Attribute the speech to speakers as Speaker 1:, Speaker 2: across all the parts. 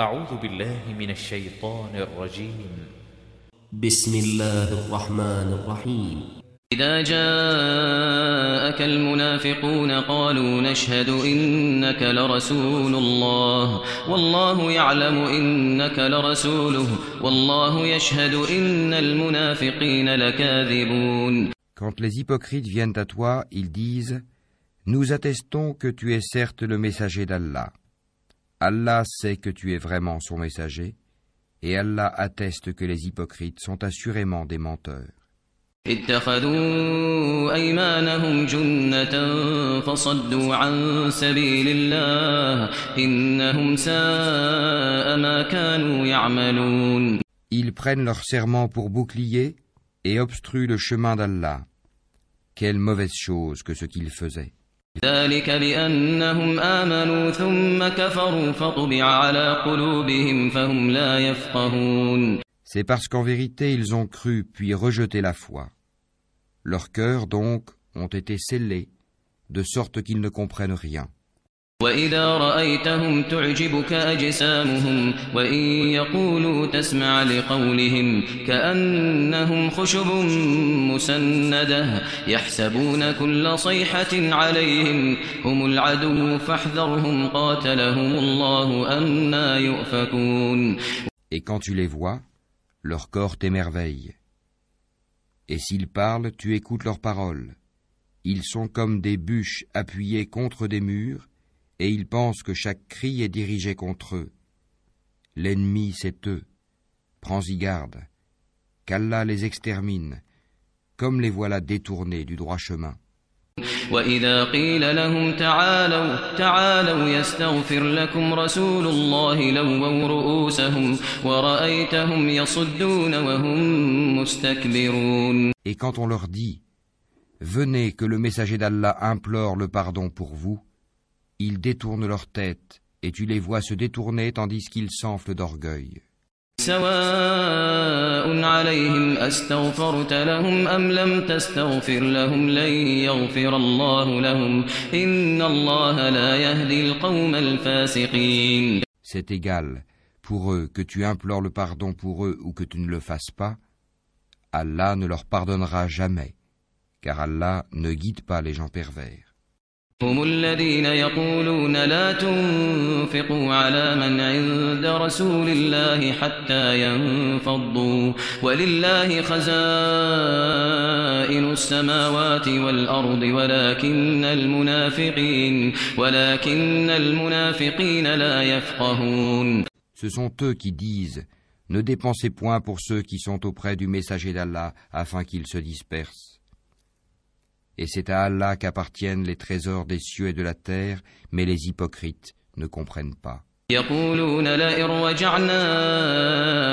Speaker 1: أعوذ بالله من الشيطان الرجيم بسم الله الرحمن الرحيم إذا جاءك المنافقون قالوا نشهد إنك لرسول الله والله يعلم إنك لرسوله والله يشهد إن المنافقين لكاذبون Quand les hypocrites viennent à toi, ils disent Nous attestons que tu es certes le messager d'Allah. Allah sait que tu es vraiment son messager, et Allah atteste que les hypocrites sont assurément des menteurs. Ils prennent leur serment pour bouclier et obstruent le chemin d'Allah. Quelle mauvaise chose que ce qu'ils faisaient. C'est parce qu'en vérité ils ont cru puis rejeté la foi. Leurs cœurs donc ont été scellés, de sorte qu'ils ne comprennent rien.
Speaker 2: وإذا رأيتهم تعجبك أجسامهم وإن يقولوا تسمع لقولهم كأنهم خشب مسندة يحسبون كل صيحة عليهم هم العدو فاحذرهم قاتلهم الله أنا
Speaker 1: يؤفكون Et quand tu les vois, leur corps t'émerveille. Et s'ils parlent, tu écoutes leurs paroles. Ils sont comme des bûches appuyées contre des murs, et ils pensent que chaque cri est dirigé contre eux. L'ennemi, c'est eux. Prends-y garde. Qu'Allah les extermine, comme les voilà détournés du droit chemin. Hum et quand on leur dit Venez que le messager d'Allah implore le pardon pour vous ils détournent leur tête, et tu les vois se détourner tandis qu'ils s'enflent d'orgueil. C'est égal pour eux que tu implores le pardon pour eux ou que tu ne le fasses pas Allah ne leur pardonnera jamais car Allah ne guide pas les gens pervers هم الذين يقولون لا تنفقوا على من عند رسول الله حتى ينفضوا ولله خزائن السماوات والأرض ولكن المنافقين ولكن المنافقين لا يفقهون Ce sont eux qui disent Ne dépensez point pour ceux qui sont auprès du messager d'Allah afin qu'ils se dispersent et c'est à Allah qu'appartiennent les trésors des cieux et de la terre, mais les hypocrites ne comprennent pas. يقولون لئن رجعنا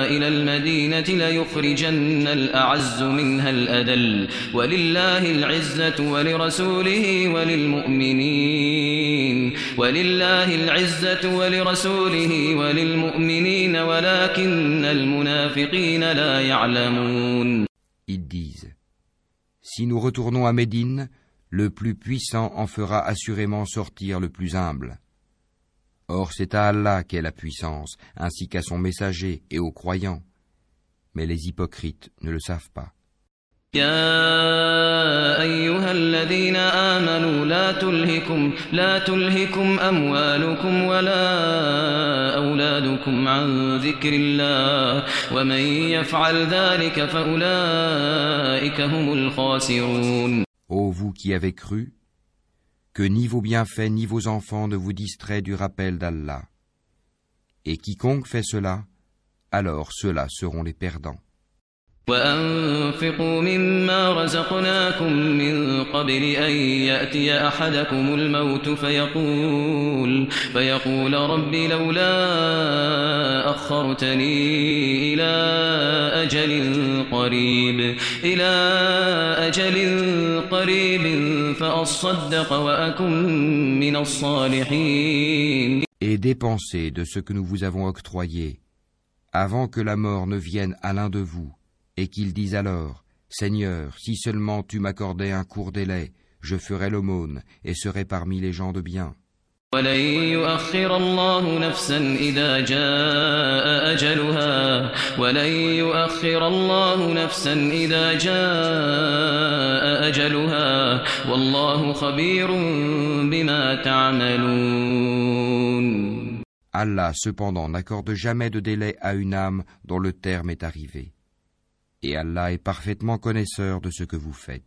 Speaker 1: إلى المدينة ليخرجن الأعز منها الأذل ولله العزة ولرسوله وللمؤمنين ولله العزة ولرسوله وللمؤمنين ولكن المنافقين لا يعلمون Si nous retournons à Médine, le plus puissant en fera assurément sortir le plus humble. Or c'est à Allah qu'est la puissance, ainsi qu'à son messager et aux croyants. Mais les hypocrites ne le savent pas.
Speaker 2: Ô vous
Speaker 1: qui avez cru, que ni vos bienfaits ni vos enfants ne vous distraient du rappel d'Allah. Et quiconque fait cela, alors ceux-là seront les perdants. وأنفقوا مما رزقناكم من قبل أن يأتي أحدكم الموت فيقول فيقول رب لولا أخرتني إلى أجل قريب إلى أجل قريب فأصدق وأكن من الصالحين Et dépensez de ce que nous vous avons octroyé avant que la mort ne vienne à l'un de vous et qu'ils disent alors Seigneur, si seulement tu m'accordais un court délai, je ferais l'aumône et serais parmi les gens de bien. Allah cependant n'accorde jamais de délai à une âme dont le terme est arrivé et Allah est parfaitement connaisseur de ce que vous faites.